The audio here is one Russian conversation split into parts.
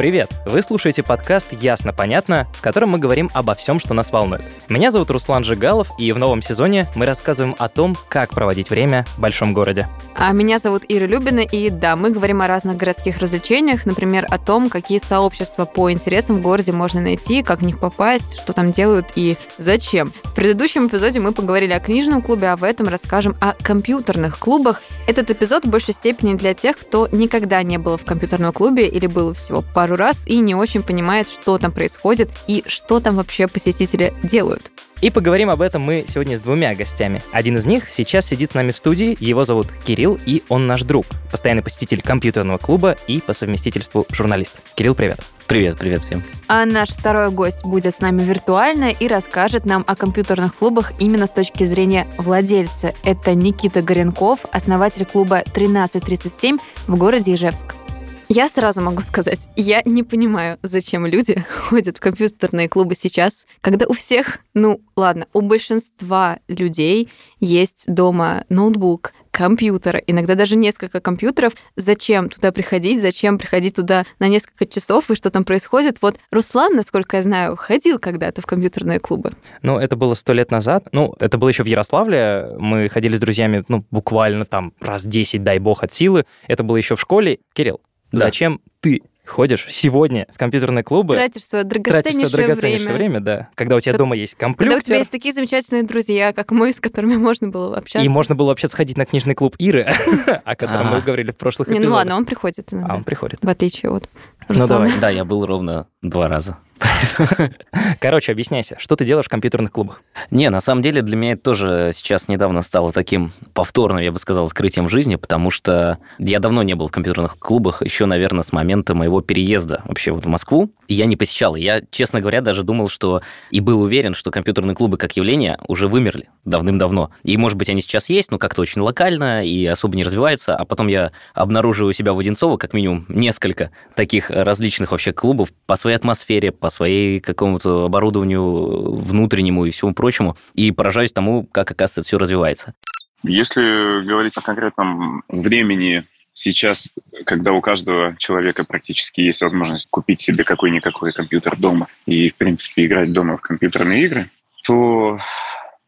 Привет! Вы слушаете подкаст «Ясно-понятно», в котором мы говорим обо всем, что нас волнует. Меня зовут Руслан Жигалов, и в новом сезоне мы рассказываем о том, как проводить время в большом городе. А меня зовут Ира Любина, и да, мы говорим о разных городских развлечениях, например, о том, какие сообщества по интересам в городе можно найти, как в них попасть, что там делают и зачем. В предыдущем эпизоде мы поговорили о книжном клубе, а в этом расскажем о компьютерных клубах. Этот эпизод в большей степени для тех, кто никогда не был в компьютерном клубе или был всего пару раз и не очень понимает, что там происходит и что там вообще посетители делают. И поговорим об этом мы сегодня с двумя гостями. Один из них сейчас сидит с нами в студии, его зовут Кирилл, и он наш друг, постоянный посетитель компьютерного клуба и по совместительству журналист. Кирилл, привет. Привет, привет всем. А наш второй гость будет с нами виртуально и расскажет нам о компьютерных клубах именно с точки зрения владельца. Это Никита Горенков, основатель клуба 1337 в городе Ижевск. Я сразу могу сказать, я не понимаю, зачем люди ходят в компьютерные клубы сейчас, когда у всех, ну ладно, у большинства людей есть дома ноутбук, компьютер, иногда даже несколько компьютеров. Зачем туда приходить? Зачем приходить туда на несколько часов и что там происходит? Вот Руслан, насколько я знаю, ходил когда-то в компьютерные клубы. Ну, это было сто лет назад. Ну, это было еще в Ярославле. Мы ходили с друзьями, ну, буквально там раз 10, дай бог, от силы. Это было еще в школе. Кирилл, да. Зачем ты ходишь сегодня в компьютерные клубы, тратишь свое драгоценнейшее, тратишь свое драгоценнейшее время. время, да, когда у тебя дома есть компьютер. Когда у тебя есть такие замечательные друзья, как мы, с которыми можно было общаться. И можно было вообще сходить на книжный клуб Иры, о котором мы говорили в прошлых эпизодах. Не, ну ладно, он приходит А, он приходит. В отличие от Ну давай. Да, я был ровно два раза. Короче, объясняйся, что ты делаешь в компьютерных клубах? Не, на самом деле для меня это тоже сейчас недавно стало таким повторным, я бы сказал, открытием в жизни, потому что я давно не был в компьютерных клубах, еще, наверное, с момента моего переезда вообще вот в Москву. Я не посещал. Я, честно говоря, даже думал, что и был уверен, что компьютерные клубы как явление уже вымерли давным-давно. И, может быть, они сейчас есть, но как-то очень локально и особо не развиваются. А потом я обнаруживаю себя в Одинцово, как минимум, несколько таких различных вообще клубов по своей атмосфере, по своей какому-то оборудованию внутреннему и всему прочему, и поражаюсь тому, как, оказывается, все развивается. Если говорить о конкретном времени сейчас, когда у каждого человека практически есть возможность купить себе какой-никакой компьютер дома и, в принципе, играть дома в компьютерные игры, то,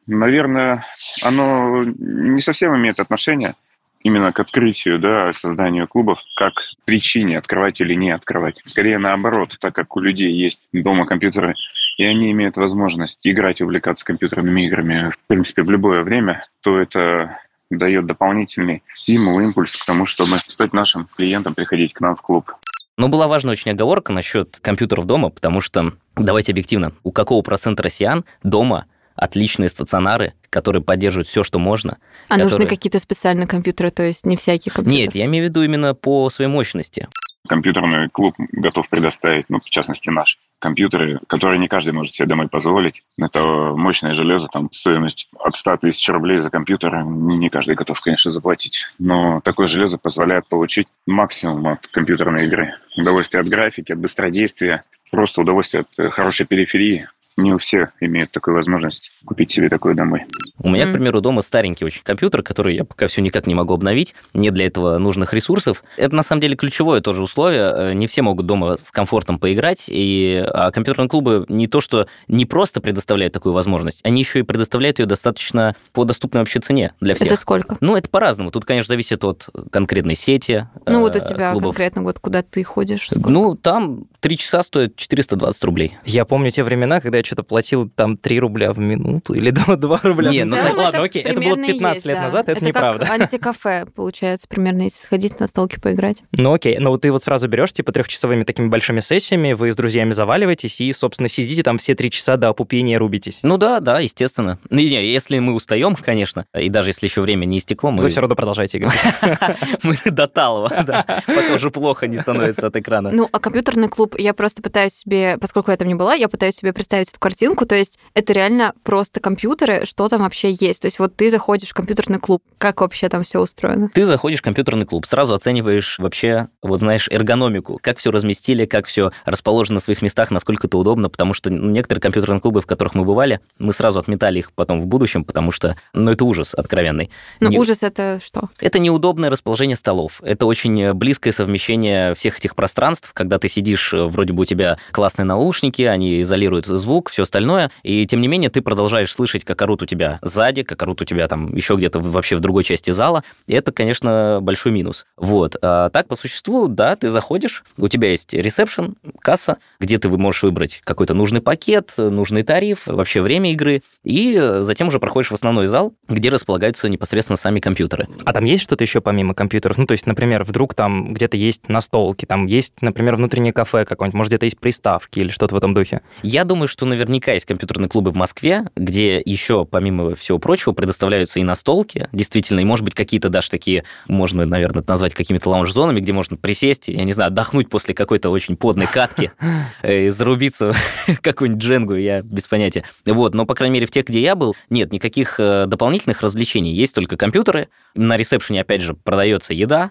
наверное, оно не совсем имеет отношение именно к открытию, да, созданию клубов, как причине открывать или не открывать. Скорее наоборот, так как у людей есть дома компьютеры, и они имеют возможность играть и увлекаться компьютерными играми, в принципе, в любое время, то это дает дополнительный стимул, импульс к тому, чтобы стать нашим клиентом, приходить к нам в клуб. Но была важна очень оговорка насчет компьютеров дома, потому что, давайте объективно, у какого процента россиян дома отличные стационары, которые поддерживают все, что можно. А которые... нужны какие-то специальные компьютеры, то есть не всякие компьютеры? Нет, я имею в виду именно по своей мощности. Компьютерный клуб готов предоставить, ну, в частности, наш компьютеры, которые не каждый может себе домой позволить. Это мощное железо, там стоимость от 100 тысяч рублей за компьютер не каждый готов, конечно, заплатить. Но такое железо позволяет получить максимум от компьютерной игры. Удовольствие от графики, от быстродействия, просто удовольствие от хорошей периферии, не у всех имеют такую возможность купить себе такое домой. У меня, к примеру, дома старенький очень компьютер, который я пока все никак не могу обновить, нет для этого нужных ресурсов. Это, на самом деле, ключевое тоже условие. Э, не все могут дома с комфортом поиграть, и а компьютерные клубы не то, что не просто предоставляют такую возможность, они еще и предоставляют ее достаточно по доступной вообще цене для всех. Это сколько? Ну, это по-разному. Тут, конечно, зависит от конкретной сети Ну, вот у э, тебя клубов. конкретно, вот куда ты ходишь? Сколько? Ну, там три часа стоят 420 рублей. Я помню те времена, когда я что-то платил там 3 рубля в минуту или 2 рубля. Не, ну ладно, окей, это было 15 есть, лет да. назад, это, это неправда. Как антикафе, получается, примерно, если сходить на столке поиграть. Ну окей, но ты вот сразу берешь, типа, трехчасовыми такими большими сессиями, вы с друзьями заваливаетесь и, собственно, сидите там все три часа до опупения рубитесь. Ну да, да, естественно. Ну, не, если мы устаем, конечно, и даже если еще время не истекло, мы... Вы все равно продолжаете играть. Мы до талого, да, пока уже плохо не становится от экрана. Ну, а компьютерный клуб, я просто пытаюсь себе, поскольку я там не была, я пытаюсь себе представить эту картинку, то есть это реально просто компьютеры, что там вообще есть. То есть вот ты заходишь в компьютерный клуб, как вообще там все устроено? Ты заходишь в компьютерный клуб, сразу оцениваешь вообще, вот знаешь, эргономику, как все разместили, как все расположено на своих местах, насколько это удобно, потому что ну, некоторые компьютерные клубы, в которых мы бывали, мы сразу отметали их потом в будущем, потому что, ну, это ужас откровенный. Ну, Не... ужас это что? Это неудобное расположение столов. Это очень близкое совмещение всех этих пространств, когда ты сидишь вроде бы у тебя классные наушники, они изолируют звук, все остальное, и тем не менее ты продолжаешь слышать, как орут у тебя сзади, как орут у тебя там еще где-то вообще в другой части зала, и это, конечно, большой минус. Вот. А так, по существу, да, ты заходишь, у тебя есть ресепшн, касса, где ты можешь выбрать какой-то нужный пакет, нужный тариф, вообще время игры, и затем уже проходишь в основной зал, где располагаются непосредственно сами компьютеры. А там есть что-то еще помимо компьютеров? Ну, то есть, например, вдруг там где-то есть настолки, там есть, например, внутреннее кафе какое-нибудь, может, где-то есть приставки или что-то в этом духе? Я думаю, что наверняка есть компьютерные клубы в Москве, где еще, помимо всего прочего, предоставляются и настолки, действительно, и, может быть, какие-то даже такие, можно, наверное, назвать какими-то лаунж-зонами, где можно присесть, я не знаю, отдохнуть после какой-то очень подной катки, и зарубиться какую-нибудь дженгу, я без понятия. Вот, но, по крайней мере, в тех, где я был, нет никаких э, дополнительных развлечений, есть только компьютеры, на ресепшене, опять же, продается еда,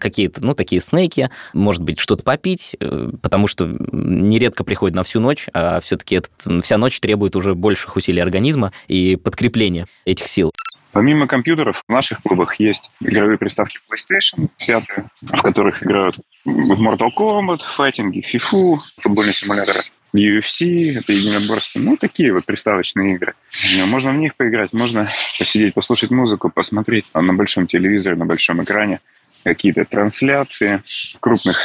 какие-то, ну, такие снеки, может быть, что-то попить, э, потому что нередко приходит на всю ночь, а все-таки вся ночь требует уже больших усилий организма и подкрепления этих сил. Помимо компьютеров, в наших клубах есть игровые приставки PlayStation 5, в которых играют Mortal Kombat, файтинги, FIFA, футбольные симуляторы. UFC, это единоборство, ну, такие вот приставочные игры. Можно в них поиграть, можно посидеть, послушать музыку, посмотреть на большом телевизоре, на большом экране какие-то трансляции крупных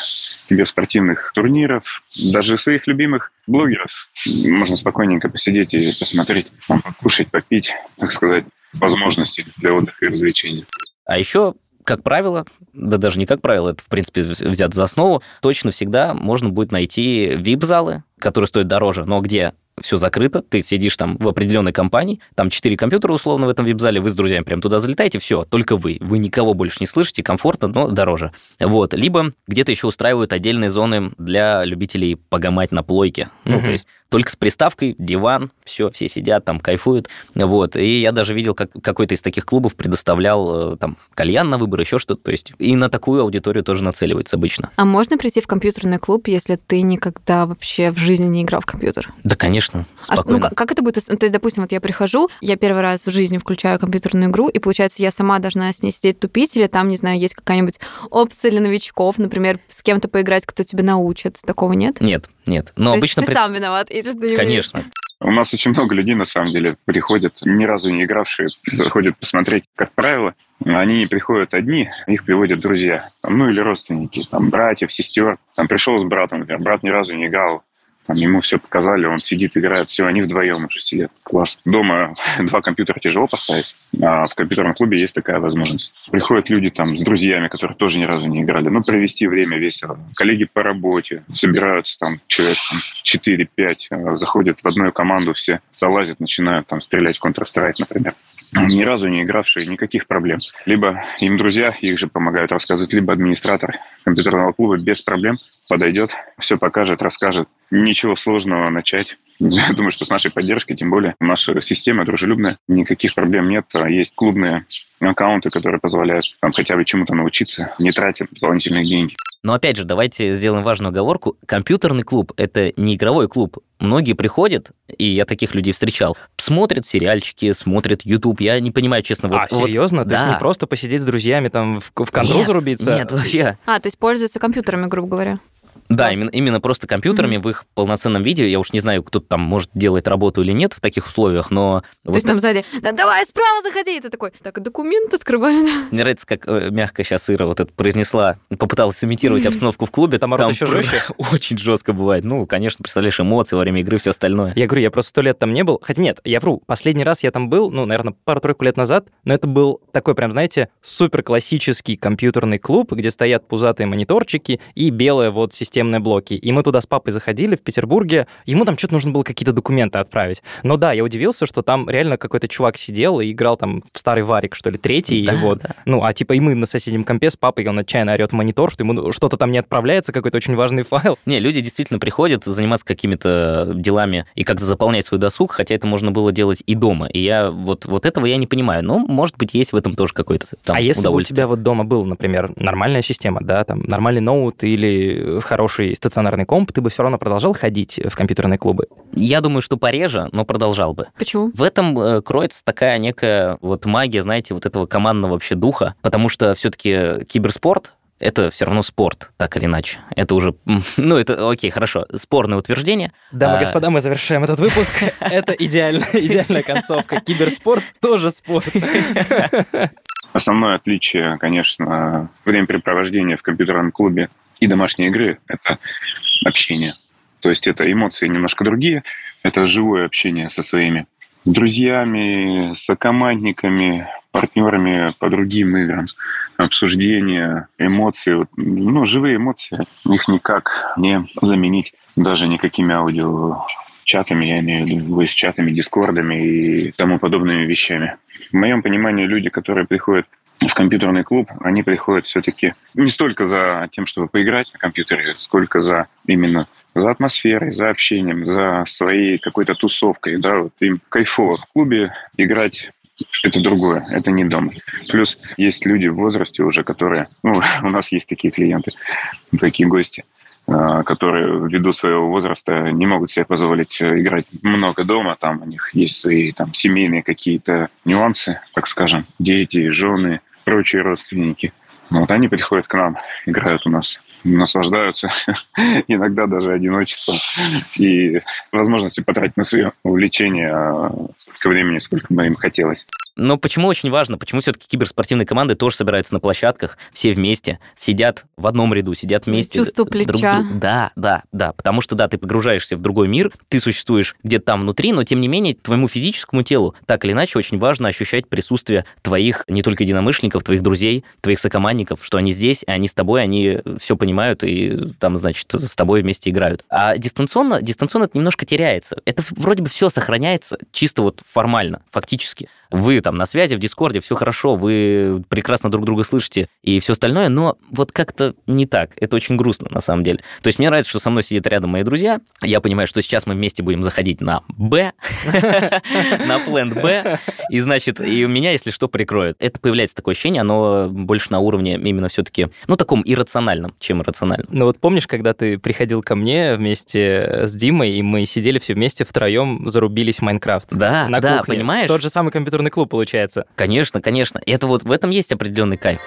спортивных турниров, даже своих любимых блогеров. Можно спокойненько посидеть и посмотреть, покушать, попить, так сказать, возможности для отдыха и развлечения. А еще как правило, да даже не как правило, это, в принципе, взят за основу, точно всегда можно будет найти вип-залы, которые стоят дороже, но где все закрыто, ты сидишь там в определенной компании, там четыре компьютера условно в этом вип-зале, вы с друзьями прям туда залетаете, все, только вы. Вы никого больше не слышите, комфортно, но дороже. Вот. Либо где-то еще устраивают отдельные зоны для любителей погамать на плойке. Ну, то есть только с приставкой, диван, все, все сидят там, кайфуют. Вот. И я даже видел, как какой-то из таких клубов предоставлял э, там кальян на выбор, еще что-то. То есть и на такую аудиторию тоже нацеливается обычно. А можно прийти в компьютерный клуб, если ты никогда вообще в жизни не играл в компьютер? Да, конечно. Спокойно. А, ну, как это будет? То есть, допустим, вот я прихожу, я первый раз в жизни включаю компьютерную игру, и получается, я сама должна с ней сидеть тупить, или там, не знаю, есть какая-нибудь опция для новичков, например, с кем-то поиграть, кто тебя научит. Такого нет? Нет, нет. Но То обычно... Есть ты сам виноват, если ты не Конечно. У нас очень много людей, на самом деле, приходят, ни разу не игравшие, заходят посмотреть, как правило. Они не приходят одни, их приводят друзья, там, ну или родственники, там, братьев, сестер. Там пришел с братом, например, брат ни разу не играл, там ему все показали, он сидит, играет, все, они вдвоем уже сидят. Класс. Дома два компьютера тяжело поставить, а в компьютерном клубе есть такая возможность. Приходят люди там с друзьями, которые тоже ни разу не играли, ну, провести время весело. Коллеги по работе собираются там человек там, 4-5, а, заходят в одну команду, все залазят, начинают там стрелять в Counter-Strike, например. Ни разу не игравшие, никаких проблем. Либо им друзья, их же помогают рассказывать, либо администратор компьютерного клуба без проблем подойдет, все покажет, расскажет. Ничего сложного начать. Я думаю, что с нашей поддержкой, тем более наша система дружелюбная, никаких проблем нет. Есть клубные аккаунты, которые позволяют там, хотя бы чему-то научиться, не тратя дополнительные деньги. Но опять же, давайте сделаем важную оговорку. Компьютерный клуб – это не игровой клуб. Многие приходят, и я таких людей встречал, смотрят сериальчики, смотрят YouTube. Я не понимаю, честно. Вот, а, вот, серьезно? То да. есть не просто посидеть с друзьями, там в, в контрол зарубиться? Нет, вообще. А, то есть пользуются компьютерами, грубо говоря. Да, именно, именно просто компьютерами mm-hmm. в их полноценном виде. Я уж не знаю, кто там может делать работу или нет в таких условиях, но... То вот есть там сзади, да давай справа заходи, и ты такой, так, документ открываю. Мне нравится, как э, мягко сейчас Ира вот это произнесла, попыталась имитировать обстановку в клубе. Там, там еще жестче? Очень жестко бывает. Ну, конечно, представляешь, эмоции во время игры, все остальное. Я говорю, я просто сто лет там не был. Хотя нет, я вру, последний раз я там был, ну, наверное, пару-тройку лет назад, но это был такой прям, знаете, супер классический компьютерный клуб, где стоят пузатые мониторчики и белые вот системные блоки. И мы туда с папой заходили в Петербурге, ему там что-то нужно было какие-то документы отправить. Но да, я удивился, что там реально какой-то чувак сидел и играл там в старый варик, что ли, третий, да, и вот. Да. Ну, а типа и мы на соседнем компе с папой, он отчаянно орет в монитор, что ему что-то там не отправляется, какой-то очень важный файл. Не, люди действительно приходят заниматься какими-то делами и как-то заполнять свой досуг, хотя это можно было делать и дома. И я вот, вот этого я не понимаю. Но, может быть, есть в этом тоже какой-то там А если бы у тебя вот дома был, например, нормальная система, да, там нормальный ноут или хороший стационарный комп, ты бы все равно продолжал ходить в компьютерные клубы? Я думаю, что пореже, но продолжал бы. Почему? В этом э, кроется такая некая вот магия, знаете, вот этого командного вообще духа, потому что все-таки киберспорт это все равно спорт, так или иначе. Это уже, ну, это, окей, хорошо, спорное утверждение. Дамы и а... господа, мы завершаем этот выпуск. Это идеальная, идеальная концовка. Киберспорт тоже спорт. Основное отличие, конечно, времяпрепровождения в компьютерном клубе и домашней игры – это общение. То есть это эмоции немножко другие, это живое общение со своими друзьями, сокомандниками, партнерами по другим играм, обсуждения, эмоции, ну, живые эмоции, их никак не заменить даже никакими аудио чатами, я имею в виду, с чатами, дискордами и тому подобными вещами. В моем понимании люди, которые приходят в компьютерный клуб, они приходят все-таки не столько за тем, чтобы поиграть на компьютере, сколько за именно за атмосферой, за общением, за своей какой-то тусовкой. Да, вот им кайфово в клубе играть это другое, это не дом. Плюс есть люди в возрасте уже, которые, ну, у нас есть такие клиенты, такие гости, а, которые ввиду своего возраста не могут себе позволить играть много дома, там у них есть свои там семейные какие-то нюансы, так скажем, дети, жены, прочие родственники. Ну, вот они приходят к нам, играют у нас, наслаждаются, иногда даже одиночеством и возможностью потратить на свое увлечение а, столько времени, сколько бы им хотелось. Но почему очень важно, почему все-таки киберспортивные команды тоже собираются на площадках, все вместе, сидят в одном ряду, сидят вместе. Чувство плеча. Друг с друг... Да, да, да, потому что, да, ты погружаешься в другой мир, ты существуешь где-то там внутри, но, тем не менее, твоему физическому телу так или иначе очень важно ощущать присутствие твоих не только единомышленников, твоих друзей, твоих сокомандников, что они здесь, они с тобой, они все понимают и там, значит, с тобой вместе играют. А дистанционно, дистанционно это немножко теряется. Это вроде бы все сохраняется чисто вот формально, фактически вы там на связи в Дискорде, все хорошо, вы прекрасно друг друга слышите и все остальное, но вот как-то не так. Это очень грустно, на самом деле. То есть мне нравится, что со мной сидят рядом мои друзья. Я понимаю, что сейчас мы вместе будем заходить на Б, на план Б, и, значит, и у меня, если что, прикроют. Это появляется такое ощущение, оно больше на уровне именно все-таки, ну, таком иррациональном, чем иррациональном. Ну вот помнишь, когда ты приходил ко мне вместе с Димой, и мы сидели все вместе втроем, зарубились в Майнкрафт? Да, на да, кухне. понимаешь? Тот же самый компьютерный клуб получается. Конечно, конечно. Это вот в этом есть определенный кайф.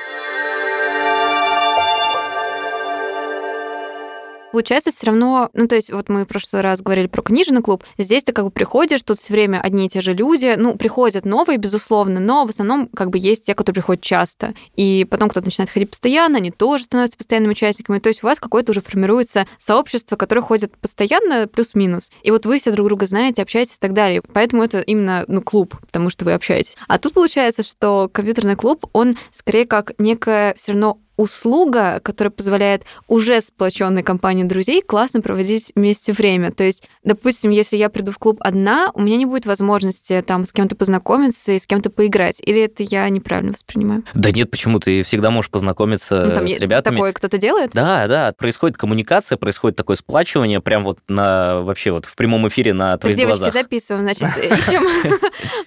Получается все равно, ну, то есть вот мы в прошлый раз говорили про книжный клуб, здесь ты как бы приходишь, тут все время одни и те же люди, ну, приходят новые, безусловно, но в основном как бы есть те, которые приходят часто. И потом кто-то начинает ходить постоянно, они тоже становятся постоянными участниками. То есть у вас какое-то уже формируется сообщество, которое ходит постоянно, плюс-минус. И вот вы все друг друга знаете, общаетесь и так далее. Поэтому это именно ну, клуб, потому что вы общаетесь. А тут получается, что компьютерный клуб, он скорее как некое все равно услуга, которая позволяет уже сплоченной компании друзей классно проводить вместе время. То есть, допустим, если я приду в клуб одна, у меня не будет возможности там с кем-то познакомиться и с кем-то поиграть. Или это я неправильно воспринимаю? Да нет, почему? Ты всегда можешь познакомиться ну, там с ребятами. Такое кто-то делает? Да, да. Происходит коммуникация, происходит такое сплачивание прям вот на вообще вот в прямом эфире на твоих так, девочки, записываем, значит, ищем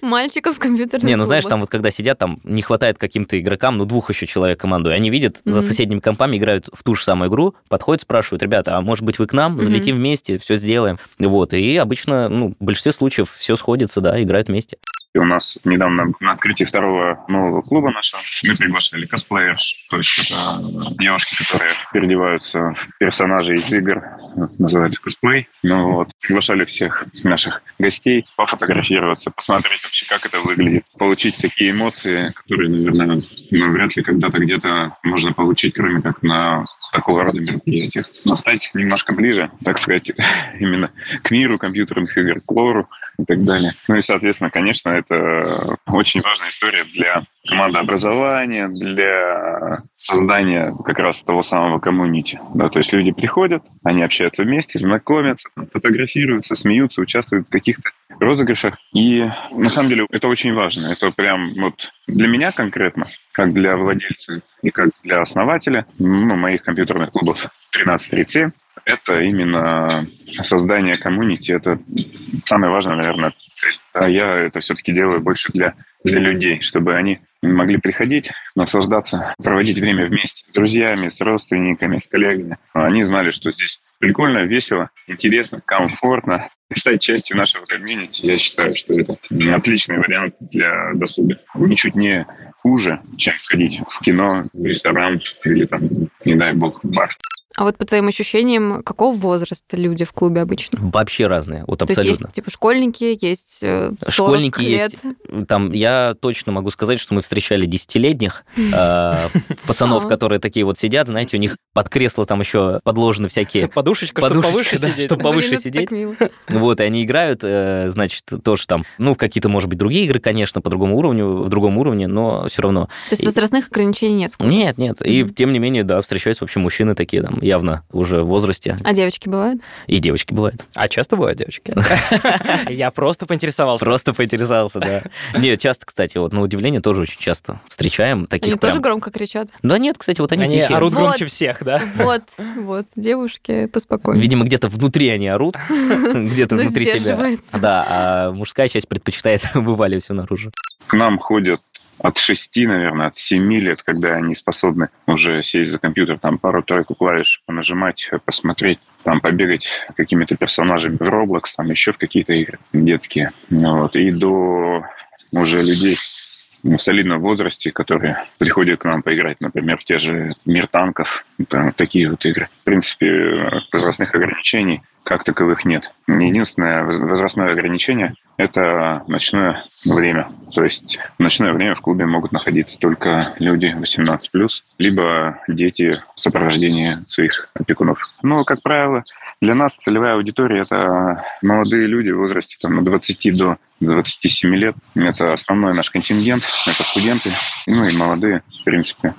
мальчиков в компьютерных Не, ну знаешь, там вот когда сидят, там не хватает каким-то игрокам, ну двух еще человек команду, и они видят mm-hmm. за соседними компами, играют в ту же самую игру, подходят, спрашивают, ребята, а может быть вы к нам, mm-hmm. залетим вместе, все сделаем. Вот, и обычно, ну, в большинстве случаев все сходится, да, играют вместе. И у нас недавно на открытии второго нового клуба нашего мы приглашали косплеерш, то есть это девушки, которые переодеваются в персонажей из игр, называется косплей. Ну вот, приглашали всех наших гостей пофотографироваться, посмотреть вообще, как это выглядит, получить такие эмоции, которые, наверное, ну, вряд ли когда-то где-то можно получить, кроме как на такого рода мероприятиях. Но стать немножко ближе, так сказать, именно к миру компьютерных игр, к лору и так далее. Ну и, соответственно, конечно, это очень важная история для командообразования, для создания как раз того самого коммунити. Да, то есть люди приходят, они общаются вместе, знакомятся, фотографируются, смеются, участвуют в каких-то розыгрышах. И на самом деле это очень важно. Это прям вот для меня конкретно, как для владельца и как для основателя ну, моих компьютерных клубов 1337, это именно создание комьюнити. Это самое важное, наверное, цель. А я это все-таки делаю больше для, для людей, чтобы они могли приходить, наслаждаться, проводить время вместе с друзьями, с родственниками, с коллегами. Они знали, что здесь прикольно, весело, интересно, комфортно. Стать частью нашего комьюнити, я считаю, что это отличный вариант для досуга. Ничуть не хуже, чем сходить в кино, в ресторан или там не дай бог, бар. А вот по твоим ощущениям, какого возраста люди в клубе обычно? Вообще разные, вот То есть абсолютно. есть типа школьники, есть э, 40 Школьники лет. есть. Там я точно могу сказать, что мы встречали десятилетних э, пацанов, которые такие вот сидят, знаете, у них под кресло там еще подложены всякие Подушечка, чтобы повыше сидеть. чтоб повыше сидеть. Вот, и они играют, э, значит, тоже там, ну, в какие-то, может быть, другие игры, конечно, по другому уровню, в другом уровне, но все равно. То есть возрастных ограничений нет. Нет, нет. И тем не менее, да, встречаются вообще мужчины такие там явно уже в возрасте. А девочки бывают? И девочки бывают. А часто бывают девочки? Я просто поинтересовался. Просто поинтересовался, да. Нет, часто, кстати, вот на удивление тоже очень часто встречаем таких Они тоже громко кричат. Да нет, кстати, вот они, Они тихие. орут Вот. громче всех, да? Вот, вот, девушки, поспокойнее. Видимо, где-то внутри они орут, где-то Ну, внутри себя. Да, а мужская часть предпочитает вываливать все наружу. К нам ходят от шести, наверное, от семи лет, когда они способны уже сесть за компьютер, там пару-тройку клавиш понажимать, посмотреть, там побегать какими-то персонажами в Roblox, там еще в какие-то игры детские. Вот. И до уже людей в солидном возрасте, которые приходят к нам поиграть, например, в те же «Мир танков», там, такие вот игры. В принципе, э, возрастных ограничений как таковых нет. Единственное воз- возрастное ограничение – это ночное время. То есть в ночное время в клубе могут находиться только люди 18+, либо дети в сопровождении своих опекунов. Но, как правило, для нас целевая аудитория – это молодые люди в возрасте там, от 20 до 27 лет. Это основной наш контингент, это студенты, ну и молодые, в принципе.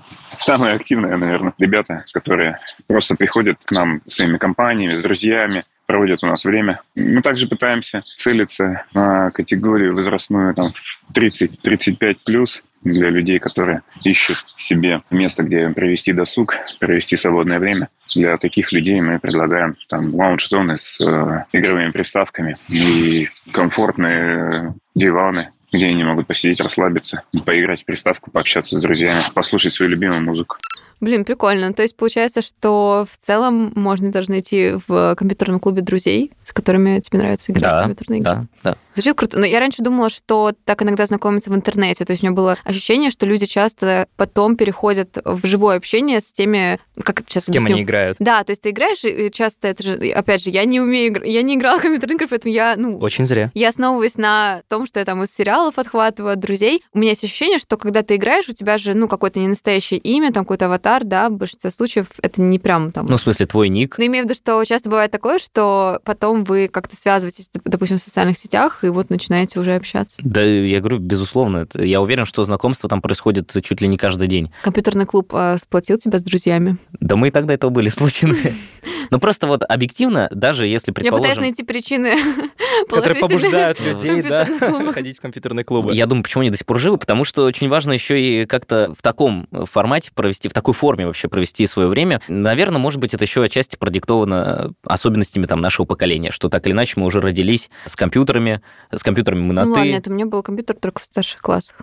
Самые активные, наверное, ребята, которые просто приходят к нам своими компаниями, с друзьями, проводят у нас время. Мы также пытаемся целиться на категорию возрастную там 30-35 плюс для людей, которые ищут себе место, где провести досуг, провести свободное время. Для таких людей мы предлагаем там лаунж-зоны с э, игровыми приставками и комфортные диваны, где они могут посидеть, расслабиться, поиграть в приставку, пообщаться с друзьями, послушать свою любимую музыку. Блин, прикольно. То есть получается, что в целом можно даже найти в компьютерном клубе друзей, с которыми тебе нравится играть в Да, компьютерные игры. Да, да. Звучит круто. Но я раньше думала, что так иногда знакомятся в интернете. То есть у меня было ощущение, что люди часто потом переходят в живое общение с теми, как сейчас С кем объясню? они играют? Да, то есть ты играешь, и часто это же, опять же, я не умею, я не играла в компьютерные игры, поэтому я, ну, Очень зря. я основываюсь на том, что я там из сериалов отхватываю от друзей. У меня есть ощущение, что когда ты играешь, у тебя же, ну, какое-то не настоящее имя, там какой-то аватар, да, в большинстве случаев это не прям там... Ну, в смысле, твой ник. но имею в виду, что часто бывает такое, что потом вы как-то связываетесь, доп- допустим, в социальных сетях, и вот начинаете уже общаться. Да, я говорю, безусловно. Я уверен, что знакомство там происходит чуть ли не каждый день. Компьютерный клуб а, сплотил тебя с друзьями. Да мы и тогда этого были сплочены. Но просто вот объективно, даже если, Я пытаюсь предположим... найти причины Которые побуждают людей, да, ходить в компьютерные клубы. Я думаю, почему они до сих пор живы, потому что очень важно еще и как-то в таком формате провести, в такой форме вообще провести свое время. Наверное, может быть, это еще отчасти продиктовано особенностями там нашего поколения, что так или иначе мы уже родились с компьютерами, с компьютерами мы на Ну «ты». ладно, это у меня был компьютер только в старших классах.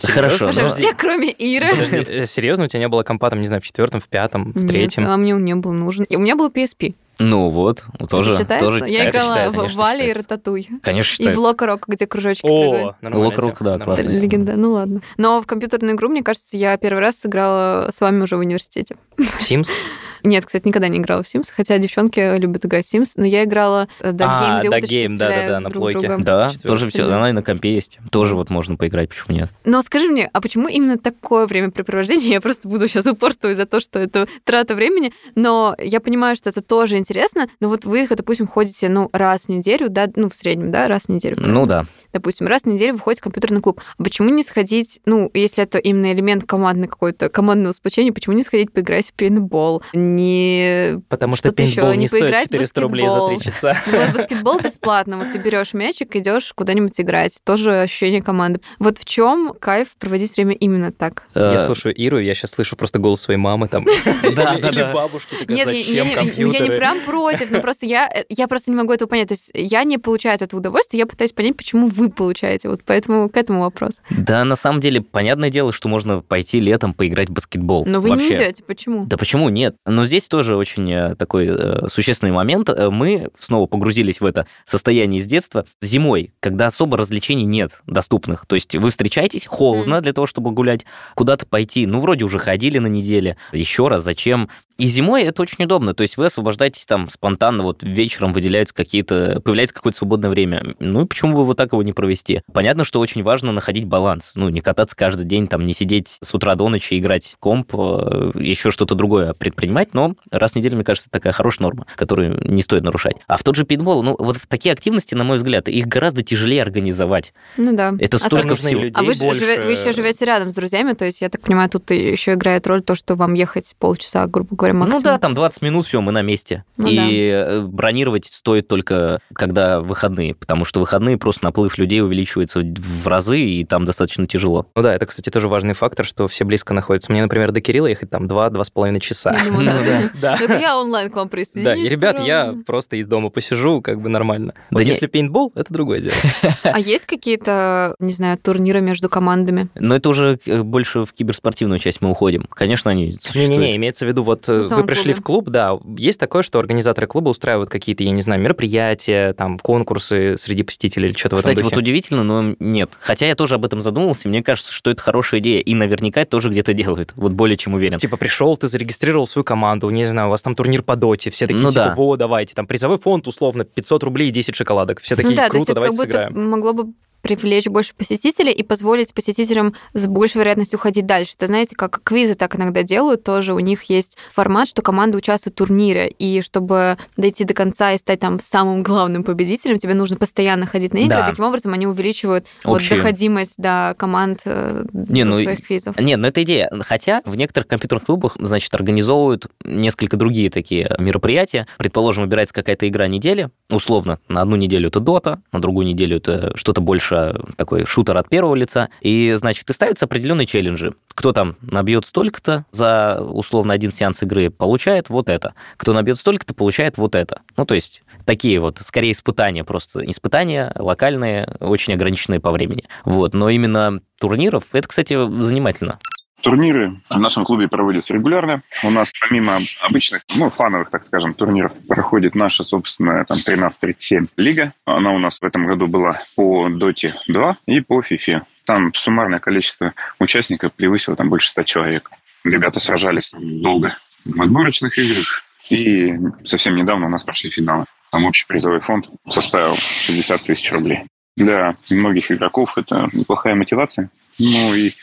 Хорошо, Серьезно? ну, Слушай, все, кроме Иры. Подожди, э, серьезно, у тебя не было компа, там, не знаю, в четвертом, в пятом, в Нет, третьем? а мне он не был нужен. И у меня был PSP. Ну вот, тоже, Это считается? тоже Я играла считается, в Вале и считается. Рататуй. Конечно, И в считается. Локорок, где кружочки О, прыгают. Локрок, да, тема. легенда. Ну ладно. Но в компьютерную игру, мне кажется, я первый раз сыграла с вами уже в университете. тема. Sims? Нет, кстати, никогда не играла в Sims, хотя девчонки любят играть в Sims, но я играла э, Duck А, Game, где Duck уточки Game, да-да-да, стреляют на друг плойке. друга. Да, Четвёртый тоже все, она и на компе есть. Тоже вот можно поиграть, почему нет? Но скажи мне, а почему именно такое времяпрепровождение? Я просто буду сейчас упорствовать за то, что это трата времени, но я понимаю, что это тоже интересно, но вот вы, допустим, ходите, ну, раз в неделю, да, ну, в среднем, да, раз в неделю. Ну да. допустим, раз в неделю вы ходите в компьютерный клуб. А почему не сходить, ну, если это именно элемент командный какой-то, командного сплочения, почему не сходить поиграть в пейнтбол? Не... Потому что ещё, пейнтбол не не стоит поиграть в 400 рублей за баскетбол. три часа. Ну, вот баскетбол бесплатно. Вот ты берешь мячик, идешь куда-нибудь играть. Тоже ощущение команды. Вот в чем кайф проводить время именно так? Я Э, слушаю Иру, я сейчас слышу просто голос своей мамы там. Да, Или- да, Или да. бабушки, Нет, я- зачем я, не- прям против, но просто я, э, я просто не могу этого понять. То есть я не получаю от этого удовольствия, я пытаюсь понять, почему вы получаете. Вот поэтому к этому вопрос. Да, на самом деле, понятное дело, что можно пойти летом поиграть в баскетбол. Но вы Вообще. не идете, почему? Да почему нет? Но здесь тоже очень э, такой э, существенный момент. Э, мы снова погрузились в это состояние с детства. Зимой, когда особо развлечений нет доступных. То есть вы встречаетесь, холодно для того, чтобы гулять, куда-то пойти. Ну, вроде уже ходили на неделе. Еще раз, зачем? И зимой это очень удобно. То есть вы освобождаетесь там спонтанно, вот вечером выделяются какие-то, появляется какое-то свободное время. Ну и почему бы вот так его не провести? Понятно, что очень важно находить баланс. Ну, не кататься каждый день, там, не сидеть с утра до ночи, играть в комп, э, еще что-то другое предпринимать, но раз в неделю, мне кажется, такая хорошая норма, которую не стоит нарушать. А в тот же пейнтбол, ну, вот такие активности, на мой взгляд, их гораздо тяжелее организовать. Ну да. Это А столько всего. людей А вы, больше. живе- вы еще живете рядом с друзьями, то есть, я так понимаю, тут еще играет роль то, что вам ехать полчаса, грубо говоря, максимум. Ну да, там 20 минут, все, мы на месте. Ну и э, бронировать стоит только когда выходные, потому что выходные просто наплыв людей увеличивается в разы, и там достаточно тяжело. Ну да, это, кстати, тоже важный фактор, что все близко находятся. Мне, например, до Кирилла ехать там 2-2,5 часа. Ну да. Да. Так я онлайн к вам присоединюсь. Да, и, ребят, я просто из дома посижу, как бы нормально. Да если пейнтбол, это другое дело. А есть какие-то, не знаю, турниры между командами? Но это уже э, больше в киберспортивную часть мы уходим. Конечно, они Не-не-не, имеется в виду, вот э, вы пришли клубе. в клуб, да, есть такое, что организаторы клуба устраивают какие-то, я не знаю, мероприятия, там, конкурсы среди посетителей или что-то в этом Кстати, вот духе. удивительно, но нет. Хотя я тоже об этом задумался, и мне кажется, что это хорошая идея, и наверняка это тоже где-то делают. Вот более чем уверен. Типа пришел, ты зарегистрировал свою команду, не знаю, у вас там турнир по доте, все такие, Ну типа, да. во, давайте, там призовой фонд, условно, 500 рублей и 10 шоколадок. Все такие, ну да, то есть круто, это как давайте будто сыграем. могло бы привлечь больше посетителей и позволить посетителям с большей вероятностью ходить дальше. Это знаете, как квизы так иногда делают, тоже у них есть формат, что команда участвует в турнире, и чтобы дойти до конца и стать там самым главным победителем, тебе нужно постоянно ходить на игры, Да. таким образом они увеличивают вот доходимость до команд э, Не, до ну, своих квизов. Нет, ну это идея. Хотя в некоторых компьютерных клубах, значит, организовывают несколько другие такие мероприятия. Предположим, выбирается какая-то игра недели. Условно, на одну неделю это Дота, на другую неделю это что-то больше такой шутер от первого лица. И, значит, и ставятся определенные челленджи. Кто там набьет столько-то за, условно, один сеанс игры, получает вот это. Кто набьет столько-то, получает вот это. Ну, то есть такие вот, скорее, испытания просто. Испытания локальные, очень ограниченные по времени. Вот. Но именно турниров, это, кстати, занимательно. Турниры в нашем клубе проводятся регулярно. У нас помимо обычных, ну, фановых, так скажем, турниров, проходит наша собственная там 13-37 лига. Она у нас в этом году была по Доте 2 и по FIFA. Там суммарное количество участников превысило там больше 100 человек. Ребята сражались долго в отборочных играх. И совсем недавно у нас прошли финалы. Там общий призовой фонд составил 60 тысяч рублей. Для многих игроков это неплохая мотивация. Ну и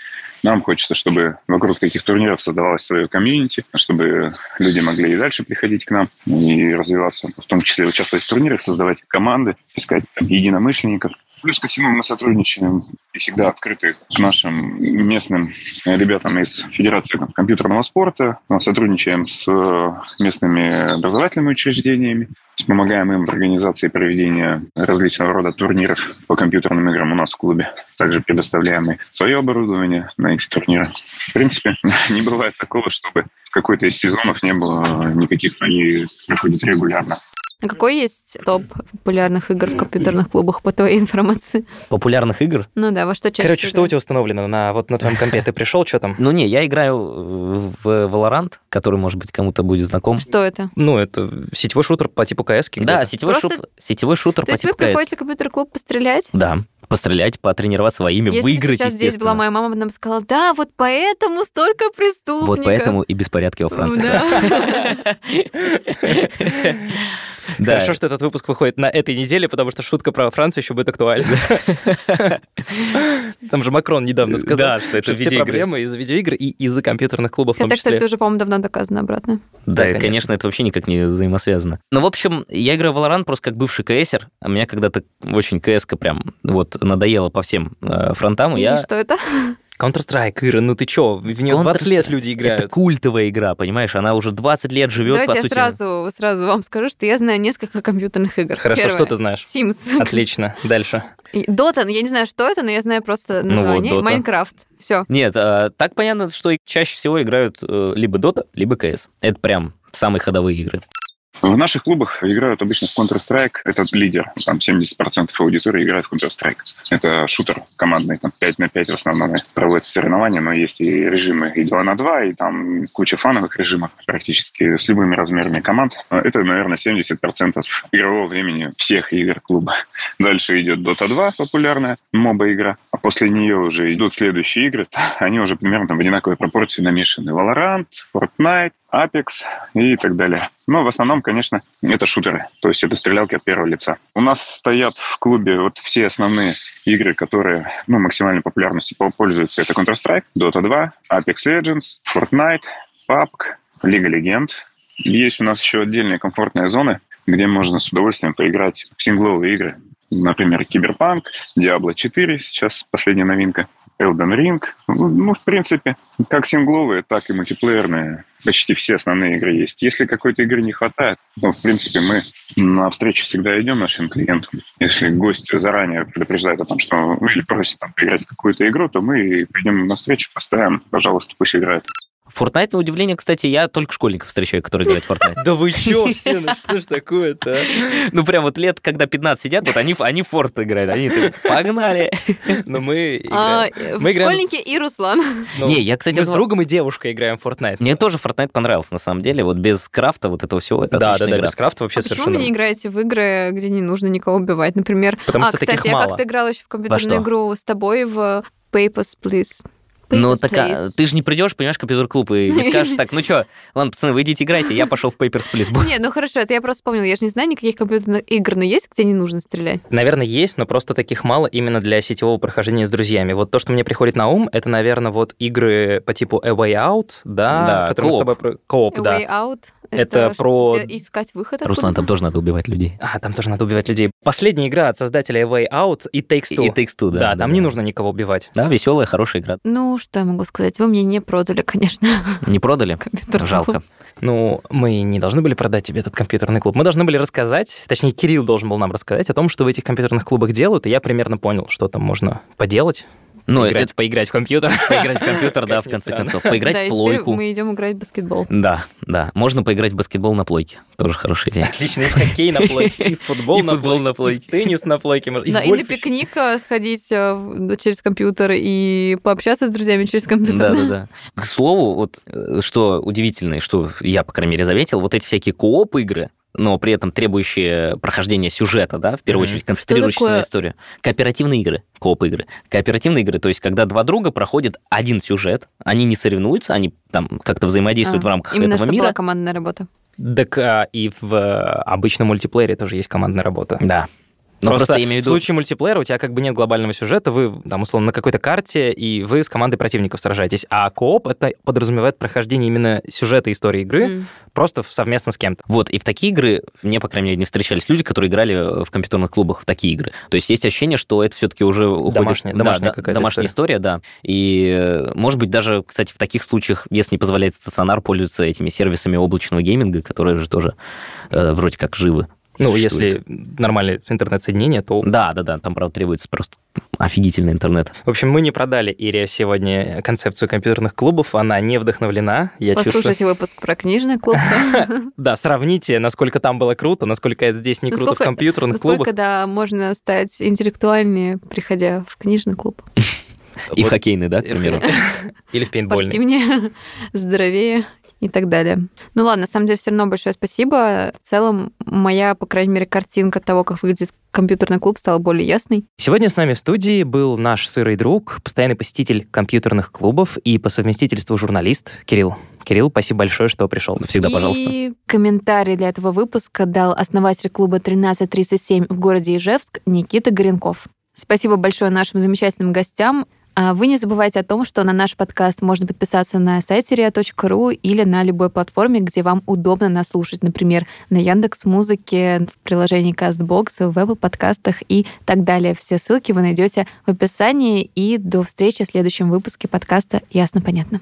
нам хочется, чтобы вокруг таких турниров создавалось свое комьюнити, чтобы люди могли и дальше приходить к нам и развиваться, в том числе участвовать в турнирах, создавать команды, искать единомышленников. Плюс ко всему мы сотрудничаем и всегда открыты к нашим местным ребятам из Федерации компьютерного спорта. Мы сотрудничаем с э, местными образовательными учреждениями, помогаем им в организации проведения различного рода турниров по компьютерным играм у нас в клубе. Также предоставляем и свое оборудование на эти турниры. В принципе, не бывает такого, чтобы в какой-то из сезонов не было никаких, они проходят регулярно. А какой есть топ популярных игр в компьютерных клубах по твоей информации? Популярных игр? Ну да, во что чаще Короче, что у тебя установлено на, вот на твоем компе? Ты пришел, что там? Ну не, я играю в Valorant, который, может быть, кому-то будет знаком. Что это? Ну, это сетевой шутер по типу КС. Да, сетевой, Просто- шут- сетевой шутер То по есть вы типу CS. приходите в компьютер-клуб пострелять? Да, пострелять, потренироваться во имя, Если выиграть, сейчас здесь была моя мама, она бы сказала, да, вот поэтому столько преступников. Вот поэтому и беспорядки во Франции. Да. Да. Хорошо, что этот выпуск выходит на этой неделе, потому что шутка про Францию еще будет актуальна. Там же Макрон недавно сказал, Да, что это все проблемы из-за видеоигр и из-за компьютерных клубов Хотя, кстати, уже, по-моему, давно доказано обратно. Да, конечно. конечно. это вообще никак не взаимосвязано. Ну, в общем, я играю в Valorant просто как бывший КСер. А меня когда-то очень КС-ка прям вот надоело по всем э, фронтам. и И я... что это? Counter-Strike, Ира, ну ты чё? В нее 20 лет люди Это играют. культовая игра, понимаешь? Она уже 20 лет живет, Давайте по я сути. сразу, сразу вам скажу, что я знаю несколько компьютерных игр. Хорошо, Первое. что ты знаешь? Sims. Отлично. Дальше. Дота, я не знаю, что это, но я знаю просто Ну вот, название. Дота. Майнкрафт. Все. Нет, а, так понятно, что чаще всего играют э, либо Dota, либо CS. Это прям самые ходовые игры. В наших клубах играют обычно в Counter-Strike. Это лидер. Там 70% аудитории играет в Counter-Strike. Это шутер командный. Там 5 на 5 в основном проводятся соревнования, но есть и режимы и 2 на 2, и там куча фановых режимов практически с любыми размерами команд. Это, наверное, 70% игрового времени всех игр клуба. Дальше идет Dota 2, популярная моба-игра. А после нее уже идут следующие игры. Они уже примерно там в одинаковой пропорции намешаны. Valorant, Fortnite, Apex и так далее. Но в основном, конечно, это шутеры, то есть это стрелялки от первого лица. У нас стоят в клубе вот все основные игры, которые ну, максимальной популярностью пользуются. Это Counter-Strike, Dota 2, Apex Legends, Fortnite, PUBG, of Legends. Есть у нас еще отдельные комфортные зоны, где можно с удовольствием поиграть в сингловые игры. Например, Киберпанк, Diablo 4, сейчас последняя новинка, Elden Ring. Ну, ну, в принципе, как сингловые, так и мультиплеерные. Почти все основные игры есть. Если какой-то игры не хватает, ну, в принципе, мы на встречу всегда идем нашим клиентам. Если гость заранее предупреждает о том, что или просит там, поиграть в какую-то игру, то мы пойдем на встречу, поставим, пожалуйста, пусть играет. Fortnite, на удивление, кстати, я только школьников встречаю, которые играют в Fortnite. Да вы чё, все, ну что ж такое-то? А? Ну, прям вот лет, когда 15 сидят, вот они, они Форт играют, они погнали. Но мы а, Мы Школьники и Руслан. Ну, не, я, кстати, мы с другом и девушкой играем в Fortnite. Мне тоже Fortnite понравился, на самом деле, вот без крафта вот этого всего, это Да, да, да, без крафта вообще совершенно... почему вы не играете в игры, где не нужно никого убивать? Например... Потому что таких мало. я как-то играла еще в компьютерную игру с тобой в Papers, Please. Ну, так а, ты же не придешь, понимаешь, компьютер-клуб и не скажешь так, ну что, ладно, пацаны, вы идите играйте, я пошел в Papers, Please. Не, ну хорошо, это я просто вспомнила, я же не знаю никаких компьютерных игр, но есть, где не нужно стрелять? Наверное, есть, но просто таких мало именно для сетевого прохождения с друзьями. Вот то, что мне приходит на ум, это, наверное, вот игры по типу A Way Out, да, да которые мы с тобой... Кооп, да. A Way Out? Это, это про... искать выход Руслан, там тоже надо убивать людей. А, там тоже надо убивать людей. Последняя игра от создателя Way Out и Takes Two. И Takes Two, да. Да, там да. не нужно никого убивать. Да, веселая, хорошая игра. Ну, что я могу сказать? Вы мне не продали, конечно. Не продали? Жалко. Ну, мы не должны были продать тебе этот компьютерный клуб. Мы должны были рассказать, точнее, Кирилл должен был нам рассказать о том, что в этих компьютерных клубах делают, и я примерно понял, что там можно поделать. Ну, поиграть, это... поиграть в компьютер. Поиграть в компьютер, да, в конце концов. Поиграть в плойку. мы идем играть в баскетбол. Да, да. Можно поиграть в баскетбол на плойке. Тоже хорошая идея. Отлично. И в хоккей на плойке, и в футбол, на, футбол на плойке, теннис на плойке. И, да, и на пикник э, сходить э, через компьютер и пообщаться с друзьями через компьютер. Да, да, да. К слову, вот э, что удивительное, что я, по крайней мере, заметил, вот эти всякие кооп игры, но при этом требующие прохождения сюжета, да, в первую mm-hmm. очередь концентрирующиеся на историю. Кооперативные игры, кооп-игры. Кооперативные игры, то есть когда два друга проходят один сюжет, они не соревнуются, они там как-то взаимодействуют а, в рамках именно этого что мира. Была командная работа. Так а, и в обычном мультиплеере тоже есть командная работа. Да. Но просто, просто я имею в виду... в случае мультиплеера у тебя как бы нет глобального сюжета, вы там условно на какой-то карте, и вы с командой противников сражаетесь. А кооп — это подразумевает прохождение именно сюжета истории игры, mm. просто совместно с кем-то. Вот, и в такие игры мне, по крайней мере, не встречались люди, которые играли в компьютерных клубах в такие игры. То есть есть ощущение, что это все-таки уже уходит... Домашняя, домашняя да, какая-то домашняя история. история, да. И, э, может быть, даже, кстати, в таких случаях, если не позволяет стационар, пользоваться этими сервисами облачного гейминга, которые же тоже э, вроде как живы. Ну, если нормальное интернет-соединение, то... Да, да, да, там, правда, требуется просто офигительный интернет. В общем, мы не продали Ире сегодня концепцию компьютерных клубов, она не вдохновлена. Я Послушайте чувствую... выпуск про книжный клуб. Да, сравните, насколько там было круто, насколько это здесь не круто в компьютерных клубах. Насколько, да, можно стать интеллектуальнее, приходя в книжный клуб. И в хоккейный, да, к примеру? Или в пейнтбольный. Спортивнее, здоровее и так далее. Ну ладно, на самом деле все равно большое спасибо. В целом моя, по крайней мере, картинка того, как выглядит компьютерный клуб, стала более ясной. Сегодня с нами в студии был наш сырый друг, постоянный посетитель компьютерных клубов и по совместительству журналист Кирилл. Кирилл, спасибо большое, что пришел. Всегда, и пожалуйста. И комментарий для этого выпуска дал основатель клуба 1337 в городе Ижевск Никита Горенков. Спасибо большое нашим замечательным гостям. А вы не забывайте о том, что на наш подкаст можно подписаться на сайте ria.ru или на любой платформе, где вам удобно нас слушать, например, на Яндекс Музыке, в приложении CastBox, в Apple подкастах и так далее. Все ссылки вы найдете в описании. И до встречи в следующем выпуске подкаста «Ясно-понятно».